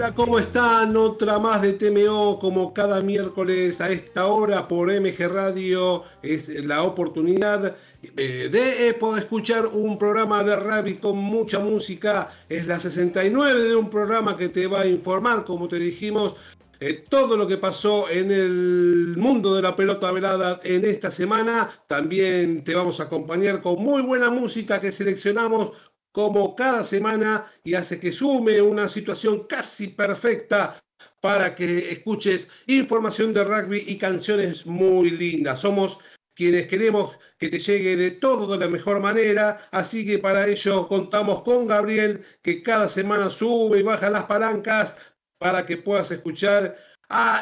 Hola, ¿cómo están? Otra más de TMO, como cada miércoles a esta hora por MG Radio. Es la oportunidad eh, de eh, poder escuchar un programa de rugby con mucha música. Es la 69 de un programa que te va a informar, como te dijimos, eh, todo lo que pasó en el mundo de la pelota velada en esta semana. También te vamos a acompañar con muy buena música que seleccionamos como cada semana y hace que sume una situación casi perfecta para que escuches información de rugby y canciones muy lindas. Somos quienes queremos que te llegue de todo de la mejor manera, así que para ello contamos con Gabriel, que cada semana sube y baja las palancas para que puedas escuchar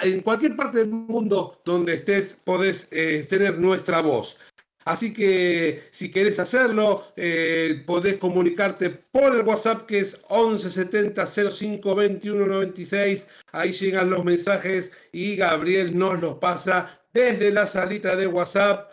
en cualquier parte del mundo donde estés, podés eh, tener nuestra voz. Así que si querés hacerlo, eh, podés comunicarte por el WhatsApp que es 1170 05 21 96. Ahí llegan los mensajes y Gabriel nos los pasa desde la salita de WhatsApp.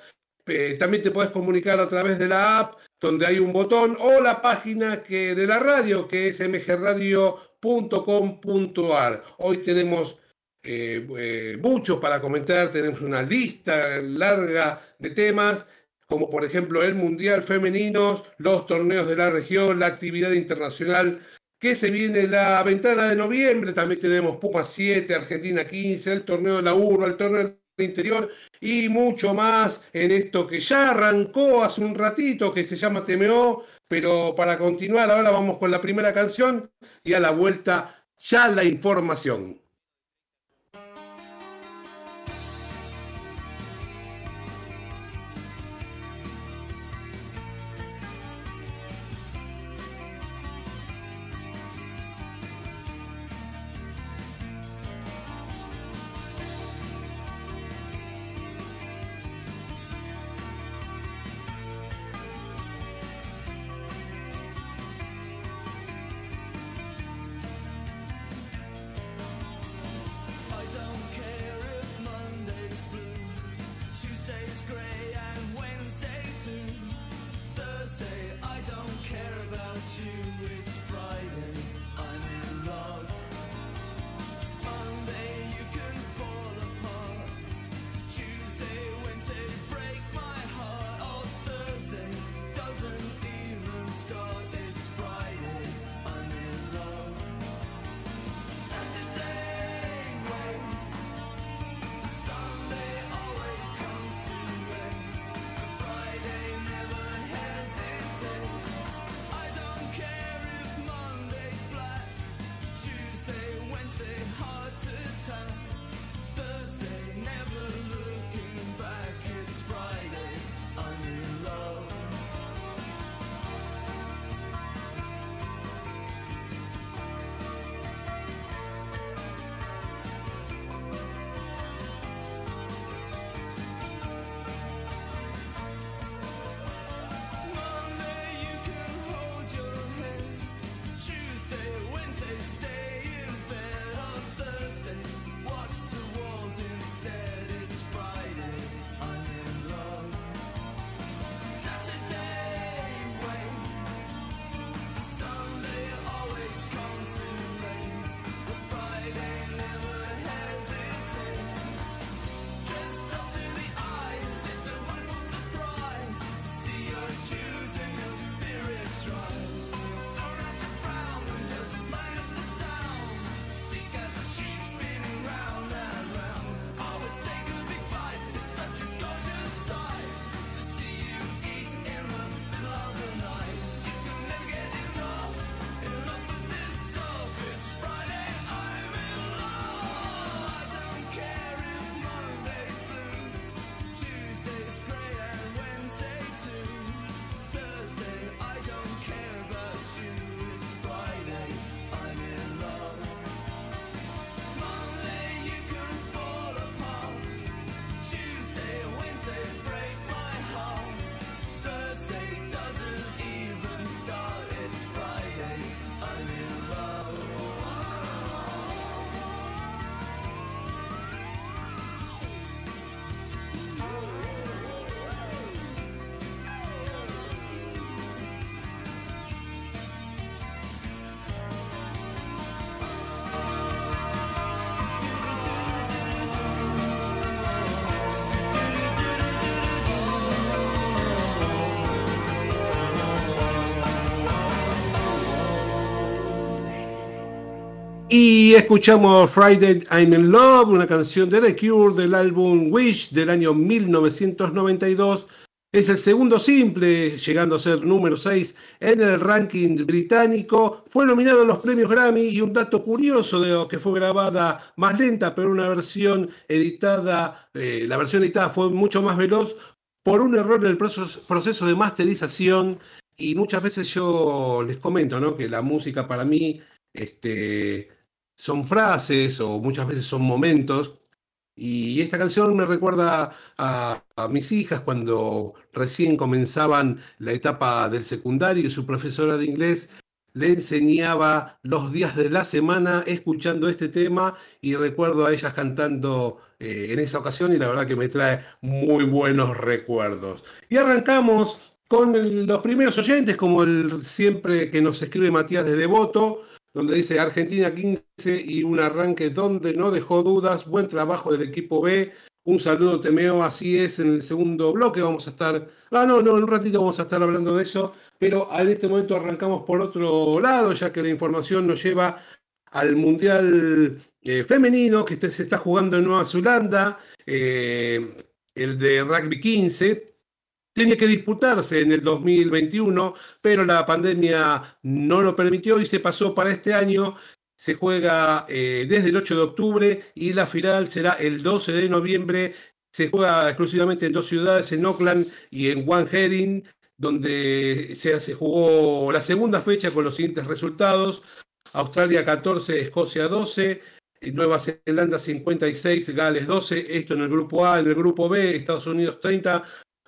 Eh, también te podés comunicar a través de la app donde hay un botón o la página que, de la radio que es mgradio.com.ar. Hoy tenemos eh, mucho para comentar, tenemos una lista larga de temas como por ejemplo el Mundial Femenino, los torneos de la región, la actividad internacional que se viene la ventana de noviembre, también tenemos Puma 7, Argentina 15, el torneo de la Urba, el torneo del interior y mucho más en esto que ya arrancó hace un ratito que se llama TMO, pero para continuar ahora vamos con la primera canción y a la vuelta ya la información. Y escuchamos Friday I'm in Love, una canción de The Cure del álbum Wish del año 1992. Es el segundo simple, llegando a ser número 6 en el ranking británico. Fue nominado a los premios Grammy y un dato curioso de que fue grabada más lenta, pero una versión editada, eh, la versión editada fue mucho más veloz por un error en el proceso de masterización. Y muchas veces yo les comento ¿no? que la música para mí este, son frases o muchas veces son momentos. Y esta canción me recuerda a, mis hijas cuando recién comenzaban la etapa del secundario y su profesora de inglés le enseñaba los días de la semana escuchando este tema y recuerdo a ellas cantando eh, en esa ocasión y la verdad que me trae muy buenos recuerdos. Y arrancamos con los primeros oyentes, como el siempre que nos escribe Matías de Devoto, donde dice Argentina 15 y un arranque donde no dejó dudas, buen trabajo del equipo B, un saludo Temeo, así es, en el segundo bloque vamos a estar, ah no, no, en un ratito vamos a estar hablando de eso, pero en este momento arrancamos por otro lado, ya que la información nos lleva al Mundial eh, Femenino que se está jugando en Nueva Zelanda, eh, el de Rugby 15, tiene que disputarse en el 2021, pero la pandemia no lo permitió y se pasó para este año. Se juega eh, desde el 8 de octubre y la final será el 12 de noviembre. Se juega exclusivamente en dos ciudades, en Auckland y en One Herring, donde se, se jugó la segunda fecha con los siguientes resultados. Australia 14, Escocia 12, Nueva Zelanda 56, Gales 12, esto en el grupo A, en el grupo B, Estados Unidos 30,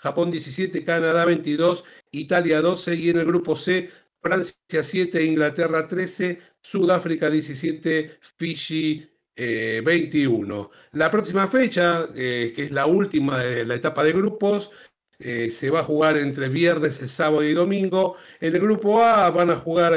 Japón 17, Canadá 22, Italia 12 y en el grupo C Francia 7, Inglaterra 13, Sudáfrica 17, Fiji 21. Eh, la próxima fecha, eh, que es la última de la etapa de grupos, eh, se va a jugar entre viernes, sábado y domingo. En el grupo A van a jugar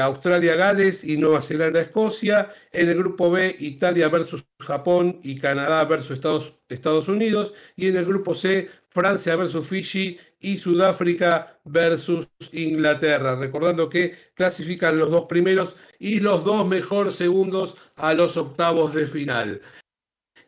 Australia, Gales y Nueva Zelanda, Escocia. En el grupo B, Italia versus Japón y Canadá versus Estados, Estados Unidos. Y en el grupo C, Francia versus Fiji y Sudáfrica versus Inglaterra. Recordando que clasifican los dos primeros y los dos mejores segundos a los octavos de final.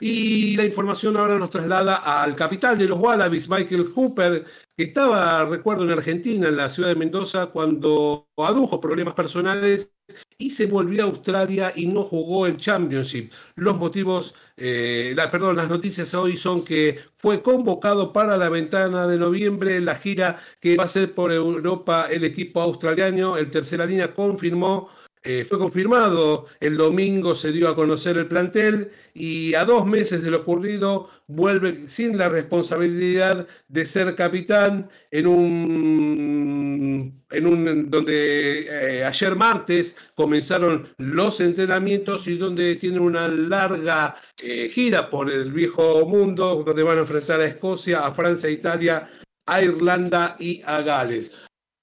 Y la información ahora nos traslada al capital de los Wallabies, Michael Hooper, que estaba, recuerdo, en Argentina, en la ciudad de Mendoza, cuando adujo problemas personales y se volvió a Australia y no jugó el Championship. Los motivos, eh, perdón, las noticias hoy son que fue convocado para la ventana de noviembre en la gira que va a ser por Europa el equipo australiano. El tercera línea confirmó eh, fue confirmado, el domingo se dio a conocer el plantel y a dos meses de lo ocurrido vuelve sin la responsabilidad de ser capitán en un, en un donde eh, ayer martes comenzaron los entrenamientos y donde tienen una larga eh, gira por el viejo mundo, donde van a enfrentar a Escocia, a Francia, a Italia, a Irlanda y a Gales.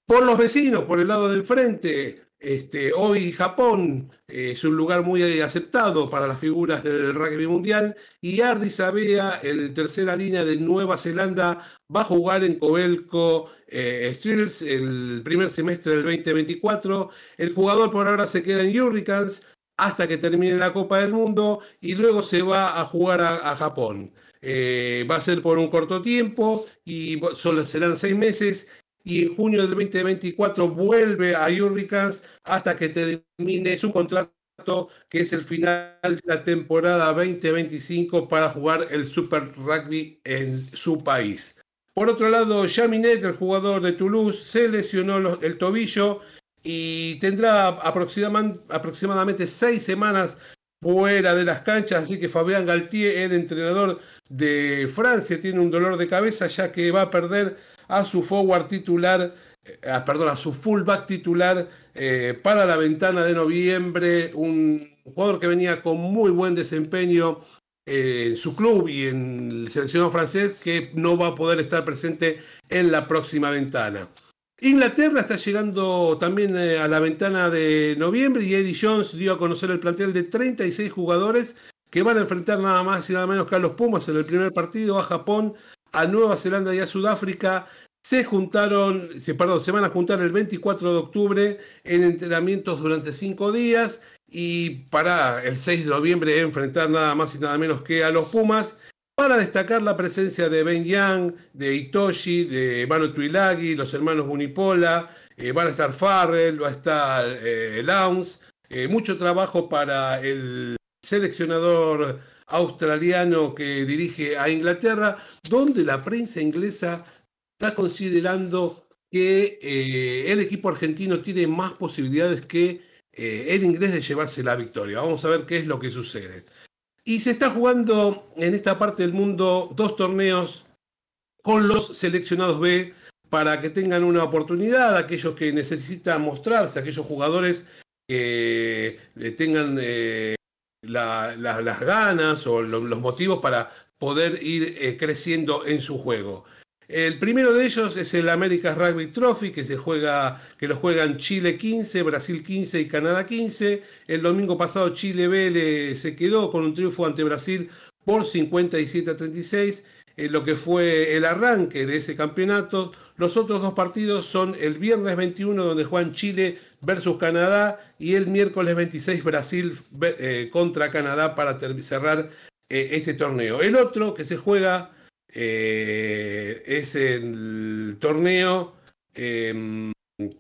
Por los vecinos, por el lado del frente, este, hoy Japón eh, es un lugar muy aceptado para las figuras del rugby mundial y Ardi Sabea, el tercera línea de Nueva Zelanda, va a jugar en Covelco eh, el primer semestre del 2024. El jugador por ahora se queda en Hurricanes hasta que termine la Copa del Mundo y luego se va a jugar a, Japón. Eh, va a ser por un corto tiempo y solo serán seis meses y en junio del 2024 vuelve a Hurricanes hasta que termine su contrato que es el final de la temporada 2025 para jugar el Super Rugby en su país. Por otro lado, Jaminet, el jugador de Toulouse, se lesionó el tobillo y tendrá aproximadamente seis semanas fuera de las canchas, así que Fabián Galtier, el entrenador de Francia, tiene un dolor de cabeza ya que va a perder a su forward titular, eh, perdón, a su fullback titular eh, para la ventana de noviembre, un jugador que venía con muy buen desempeño en su club y en el seleccionado francés que no va a poder estar presente en la próxima ventana. Inglaterra está llegando también eh, a la ventana de noviembre y Eddie Jones dio a conocer el plantel de 36 jugadores que van a enfrentar nada más y nada menos que a los Pumas en el primer partido, a Japón, a Nueva Zelanda y a Sudáfrica. Se juntaron, se, perdón, se van a juntar el 24 de octubre en entrenamientos durante cinco días y para el 6 de noviembre enfrentar nada más y nada menos que a los Pumas para destacar la presencia de Ben Yang, de Itoshi, de Manu Tuilagi, los hermanos Bunipola, eh, van a estar Farrell, va a estar eh, eh, mucho trabajo para el seleccionador australiano que dirige a Inglaterra, donde la prensa inglesa está considerando que eh, el equipo argentino tiene más posibilidades que eh, el inglés de llevarse la victoria. Vamos a ver qué es lo que sucede. Y se está jugando en esta parte del mundo dos torneos con los seleccionados B para que tengan una oportunidad, aquellos que necesitan mostrarse, aquellos jugadores que eh, tengan las ganas o los motivos para poder ir creciendo en su juego. El primero de ellos es el America's Rugby Trophy, que se juega, que lo juegan Chile 15, Brasil 15 y Canadá 15. El domingo pasado Chile B se quedó con un triunfo ante Brasil por 57 a 36, en lo que fue el arranque de ese campeonato. Los otros dos partidos son el viernes 21, donde juegan Chile versus Canadá, y el miércoles 26 Brasil eh, contra Canadá para cerrar eh, este torneo. El otro que se juega eh, es el torneo em,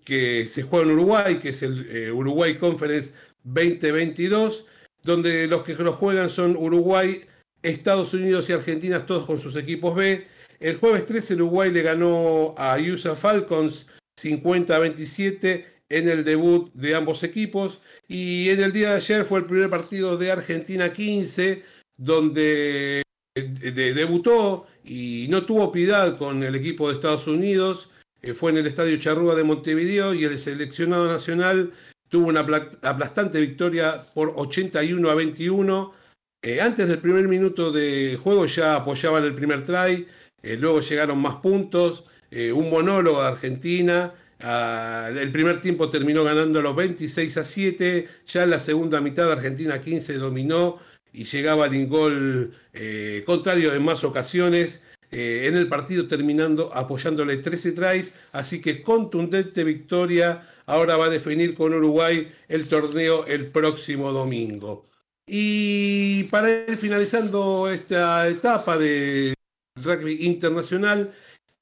que se juega en Uruguay, que es el Uruguay Conference 2022, donde los que lo juegan son Uruguay, Estados Unidos y Argentina, todos con sus equipos B. El jueves 13 Uruguay le ganó a USA Falcons 50 a 27 en el debut de ambos equipos y en el día de ayer fue el primer partido de Argentina 15 donde debutó y no tuvo piedad con el equipo de Estados Unidos. Eh, fue en el Estadio Charrúa de Montevideo y el seleccionado nacional tuvo una aplastante victoria por 81 a 21. Eh, antes del primer minuto de juego ya apoyaban el primer try, eh, luego llegaron más puntos, un monólogo de Argentina. Ah, el primer tiempo terminó ganando los 26 a 7, ya en la segunda mitad Argentina 15 dominó y llegaba al gol eh, contrario en más ocasiones. Eh, en el partido terminando apoyándole 13 tries, así que contundente victoria. Ahora va a definir con Uruguay el torneo el próximo domingo. Y para ir finalizando esta etapa de rugby internacional,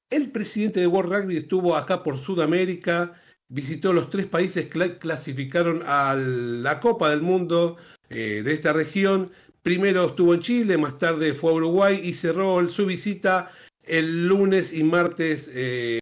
el presidente de World Rugby estuvo acá por Sudamérica, visitó los tres países que clasificaron a la Copa del Mundo eh, de esta región. Primero estuvo en Chile, más tarde fue a Uruguay y cerró su visita el lunes y martes eh,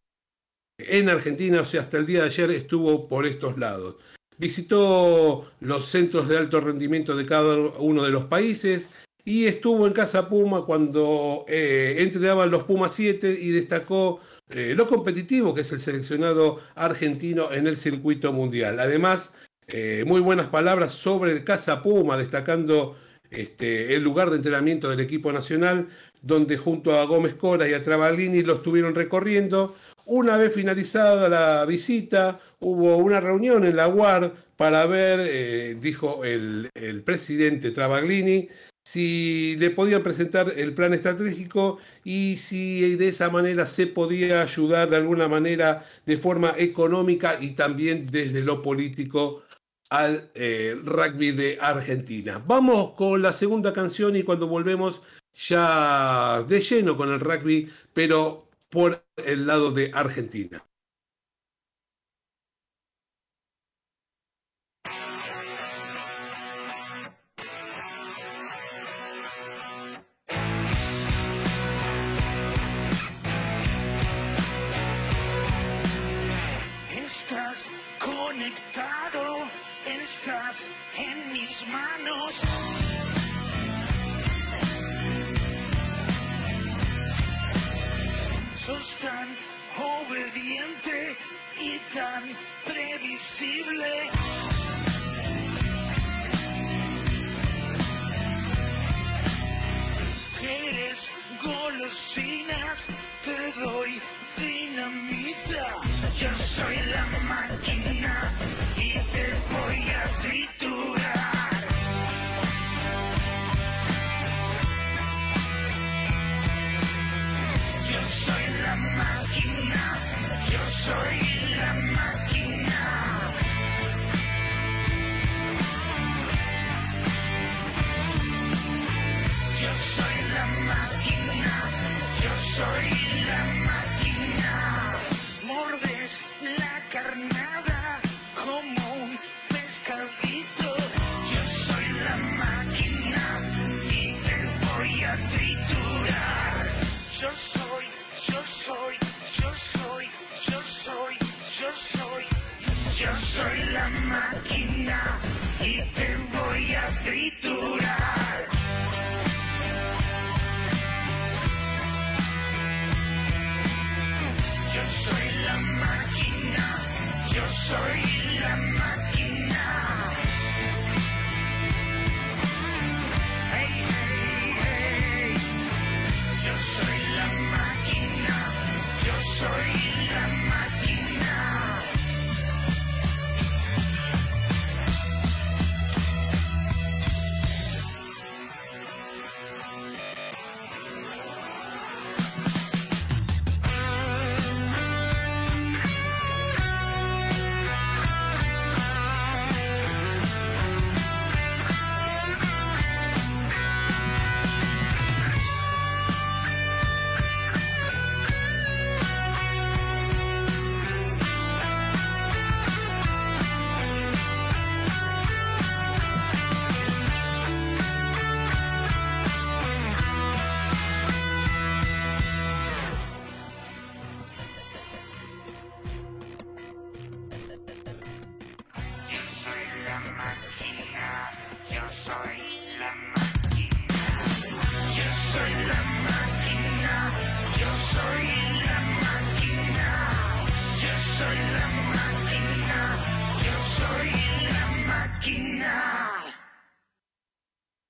en Argentina, o sea, hasta el día de ayer estuvo por estos lados. Visitó los centros de alto rendimiento de cada uno de los países y estuvo en Casa Puma cuando eh, entrenaban los Pumas 7 y destacó lo competitivo que es el seleccionado argentino en el circuito mundial. Además, eh, muy buenas palabras sobre el Casa Puma, destacando este, el lugar de entrenamiento del equipo nacional, donde junto a Gómez Cora y a Travaglini lo estuvieron recorriendo. Una vez finalizada la visita, hubo una reunión en la UAR para ver, eh, dijo el, el presidente Travaglini, si le podían presentar el plan estratégico y si de esa manera se podía ayudar de alguna manera de forma económica y también desde lo político al eh, rugby de Argentina. Vamos con la segunda canción y cuando volvemos ya de lleno con el rugby, pero por el lado de Argentina. Tan previsible. Eres golosinas, te doy dinamita. Yo soy la máquina yo soy la máquina.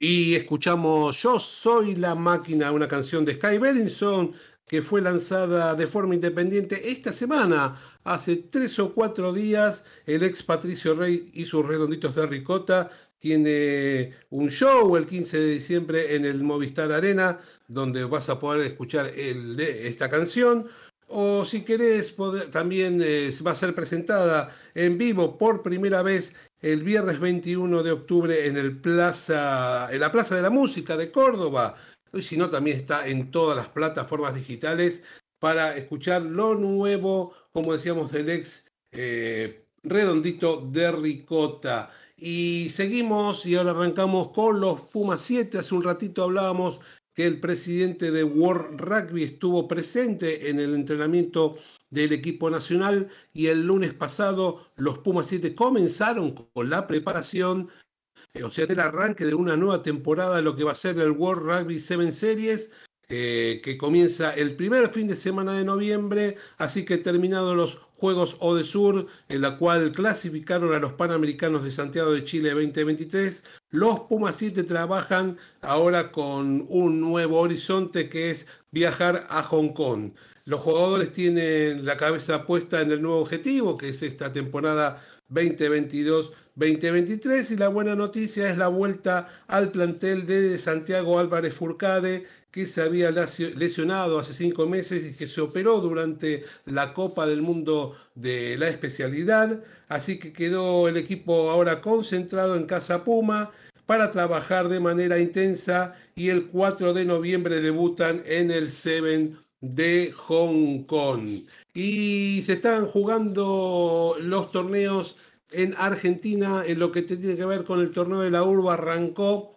Y escuchamos Yo Soy la Máquina, una canción de Sky Bellinson que fue lanzada de forma independiente esta semana. Hace tres o cuatro días, el ex Patricio Rey y sus redonditos de ricota tiene un show el 15 de diciembre en el Movistar Arena, donde vas a poder escuchar esta canción. O si querés, también eh, va a ser presentada en vivo por primera vez el viernes 21 de octubre en, el plaza, en la Plaza de la Música de Córdoba. Y si no, también está en todas las plataformas digitales para escuchar lo nuevo, como decíamos, del ex eh, redondito de Ricota. Y seguimos y ahora arrancamos con los Pumas 7. Hace un ratito hablábamos que el presidente de World Rugby estuvo presente en el entrenamiento del equipo nacional y el lunes pasado los Pumas 7 comenzaron con la preparación, eh, o sea, el arranque de una nueva temporada de lo que va a ser el World Rugby 7 Series, eh, que comienza el primer fin de semana de noviembre, así que terminados los Juegos Odesur, en la cual clasificaron a los Panamericanos de Santiago de Chile 2023, los Pumas 7 trabajan ahora con un nuevo horizonte que es viajar a Hong Kong. Los jugadores tienen la cabeza puesta en el nuevo objetivo, que es esta temporada 2022-2023, y la buena noticia es la vuelta al plantel de Santiago Álvarez Furcade, que se había lesionado hace cinco meses y que se operó durante la Copa del Mundo de la especialidad. Así que quedó el equipo ahora concentrado en Casa Puma para trabajar de manera intensa y el 4 de noviembre debutan en el Seven de Hong Kong. Y se están jugando los torneos en Argentina en lo que tiene que ver con el torneo de la urba arrancó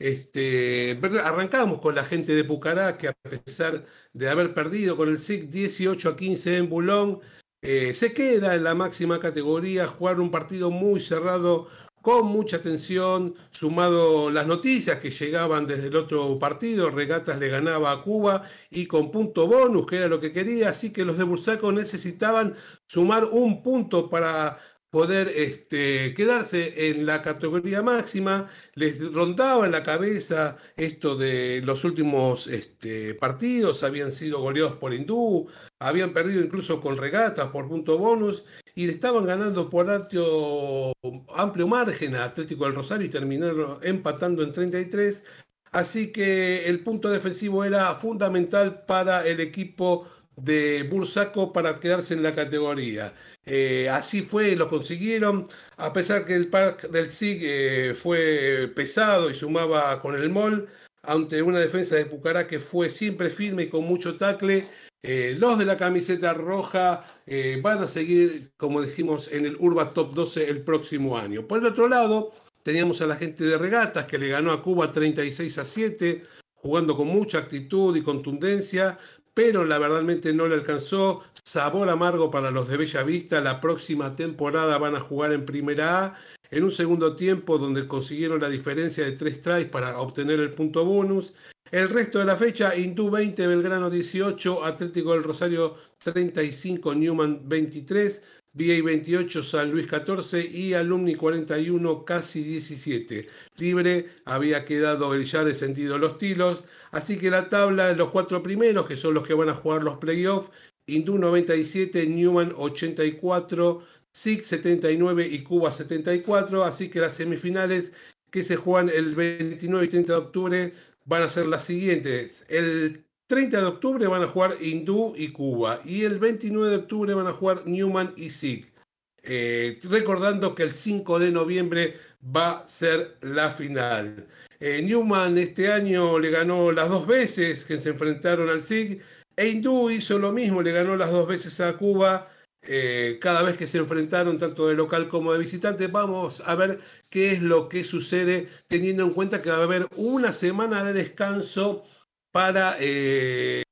este, arrancamos con la gente de Pucará, que a pesar de haber perdido con el SIC 18 a 15 en Bulón, eh, se queda en la máxima categoría, jugar un partido muy cerrado, con mucha tensión, sumado las noticias que llegaban desde el otro partido, Regatas le ganaba a Cuba y con punto bonus, que era lo que quería, así que los de Bursaco necesitaban sumar un punto para poder este, quedarse en la categoría máxima, les rondaba en la cabeza esto de los últimos este, partidos, habían sido goleados por Hindú, habían perdido incluso con regatas por punto bonus y estaban ganando por amplio, amplio margen a Atlético del Rosario y terminaron empatando en 33. Así que el punto defensivo era fundamental para el equipo de Bursaco para quedarse en la categoría. Eh, así fue, lo consiguieron, a pesar que el parque del SIG eh, fue pesado y sumaba con el MOL, ante una defensa de Pucará que fue siempre firme y con mucho tacle. Eh, los de la camiseta roja van a seguir, como dijimos, en el Urba Top 12 el próximo año. Por el otro lado, teníamos a la gente de regatas que le ganó a Cuba 36 a 7, jugando con mucha actitud y contundencia, pero la verdadmente no le alcanzó. Sabor amargo para los de Bella Vista. La próxima temporada van a jugar en Primera A en un segundo tiempo donde consiguieron la diferencia de tres tries para obtener el punto bonus. El resto de la fecha, Hindú 20, Belgrano 18, Atlético del Rosario 35, Newman 23, VA 28, San Luis 14 y Alumni 41, casi 17. Libre había quedado el ya descendido Los Tilos, así que la tabla de los cuatro primeros, que son los que van a jugar los playoffs, Hindú 97, Newman 84, SIC 79 y Cuba 74, así que las semifinales que se juegan el 29 y 30 de octubre van a ser las siguientes. El 30 de octubre van a jugar Hindú y Cuba y el 29 de octubre van a jugar Newman y SIC. Eh, recordando que el 5 de noviembre va a ser la final. Eh, Newman este año le ganó las dos veces que se enfrentaron al SIG e Hindú hizo lo mismo, le ganó las dos veces a Cuba eh, cada vez que se enfrentaron, tanto de local como de visitante. Vamos a ver qué es lo que sucede, teniendo en cuenta que va a haber una semana de descanso para eh,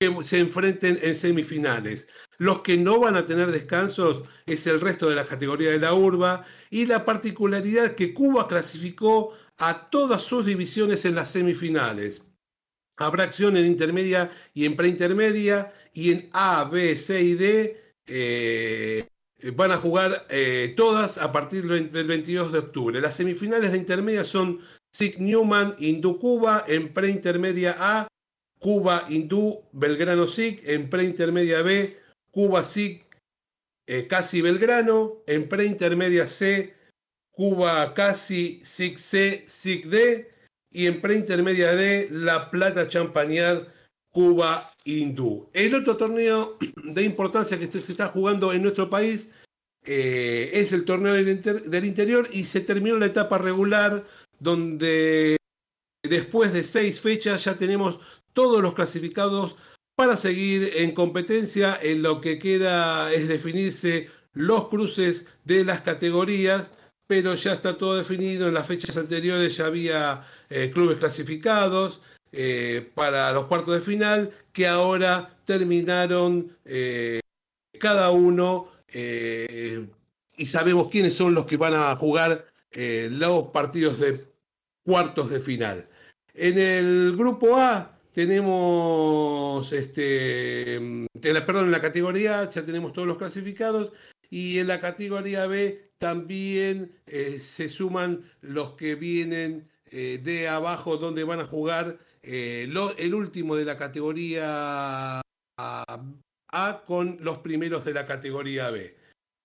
que se enfrenten en semifinales. Los que no van a tener descansos es el resto de la categoría de la urba y la particularidad que Cuba clasificó a todas sus divisiones en las semifinales. Habrá acción en intermedia y en preintermedia y en A, B, C y D eh, van a jugar eh, todas a partir del 22 de octubre. Las semifinales de intermedia son SIC Newman, Hindú Cuba, en preintermedia A, Cuba Hindú, Belgrano SIC, en preintermedia B, Cuba SIC, eh, Casi Belgrano, en preintermedia C, Cuba Casi, SIC C, SIC D, y en preintermedia D, La Plata Champañar, Cuba Hindú. El otro torneo de importancia que se está jugando en nuestro país eh, es el torneo del, interior y se terminó la etapa regular donde después de seis fechas ya tenemos todos los clasificados para seguir en competencia. En lo que queda es definirse los cruces de las categorías, pero ya está todo definido. En las fechas anteriores ya había eh, clubes clasificados. Eh, para los cuartos de final, que ahora terminaron eh, cada uno y sabemos quiénes son los que van a jugar los partidos de cuartos de final. En el grupo A tenemos, este, perdón, en la categoría A ya tenemos todos los clasificados y en la categoría B también se suman los que vienen de abajo donde van a jugar eh, el último de la categoría A, con los primeros de la categoría B.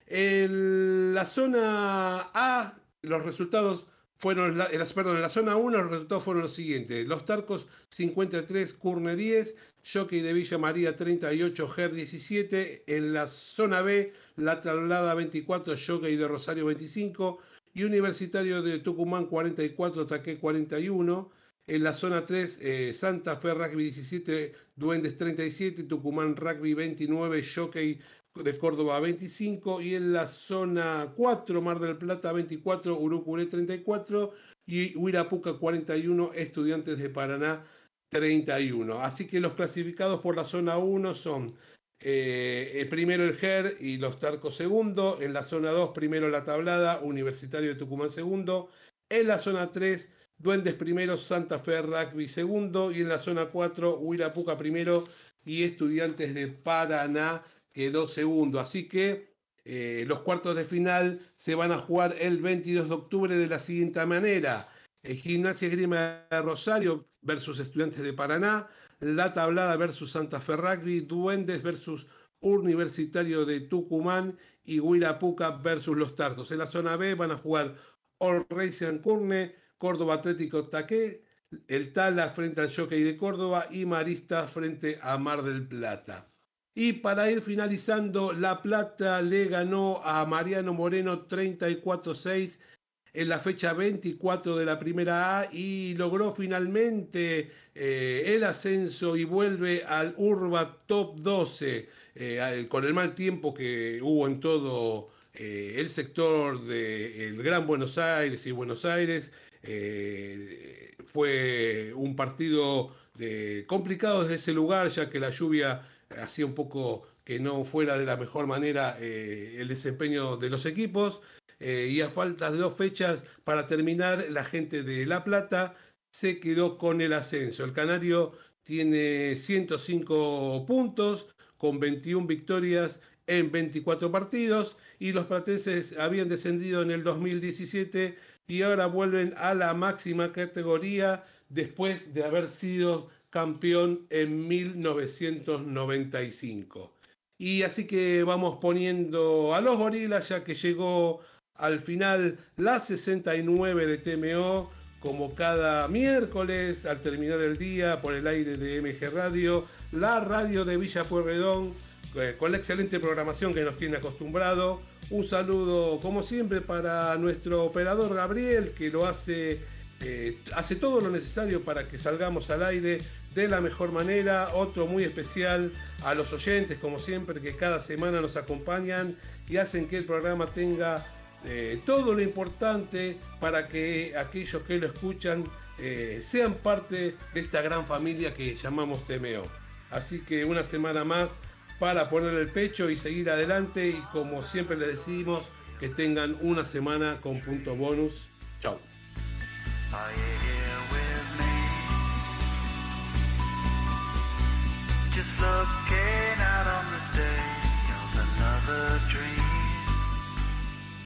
En la zona A, los resultados fueron, perdón, en la zona 1 los resultados fueron los siguientes. Los Tarcos 53, Curne 10, Jockey de Villa María 38, Ger 17. En la zona B, La Traslada 24, Jockey de Rosario 25 y Universitario de Tucumán 44, Taque 41. En la zona 3, eh, Santa Fe Rugby 17, Duendes 37, Tucumán Rugby 29, Jockey de Córdoba 25 y en la zona 4, Mar del Plata 24, Urucuré 34 y Huirapuca 41, Estudiantes de Paraná 31. Así que los clasificados por la zona 1 son eh, primero el GER y los Tarcos segundo, en la zona 2 primero la Tablada, Universitario de Tucumán segundo, en la zona 3 Duendes primero, Santa Fe Rugby segundo y en la zona 4 Huirapuca primero y Estudiantes de Paraná quedó segundo. Así que eh, los cuartos de final se van a jugar el 22 de octubre de la siguiente manera. El Gimnasia Grima de Rosario versus Estudiantes de Paraná, La Tablada versus Santa Fe Rugby, Duendes versus Universitario de Tucumán y Huirapuca versus Los Tartos. En la zona B van a jugar All Racing Curne, Córdoba Atlético Taqué, el Tala frente al Jockey de Córdoba y Marista frente a Mar del Plata. Y para ir finalizando, La Plata le ganó a Mariano Moreno 34-6 en la fecha 24 de la primera A y logró finalmente eh, el ascenso y vuelve al Urba Top 12 eh, con el mal tiempo que hubo en todo eh, el sector del Gran Buenos Aires y Buenos Aires. fue un partido complicado desde ese lugar ya que la lluvia hacía un poco que no fuera de la mejor manera el desempeño de los equipos. Eh, y a falta de dos fechas para terminar, la gente de La Plata se quedó con el ascenso. El Canario tiene 105 puntos con 21 victorias en 24 partidos y los platenses habían descendido en el 2017 y ahora vuelven a la máxima categoría después de haber sido campeón en 1995. Y así que vamos poniendo a los gorilas ya que llegó al final la 69 de TMO, como cada miércoles al terminar el día por el aire de MG Radio, la radio de Villa Pueyrredón, eh, con la excelente programación que nos tiene acostumbrado. Un saludo, como siempre, para nuestro operador Gabriel, que lo hace, eh, hace todo lo necesario para que salgamos al aire de la mejor manera. Otro muy especial a los oyentes, como siempre, que cada semana nos acompañan y hacen que el programa tenga eh, todo lo importante para que aquellos que lo escuchan eh, sean parte de esta gran familia que llamamos TMO. Así que una semana más para poner el pecho y seguir adelante y como siempre les decimos que tengan una semana con punto bonus. Chao. just looking out on the day of another dream.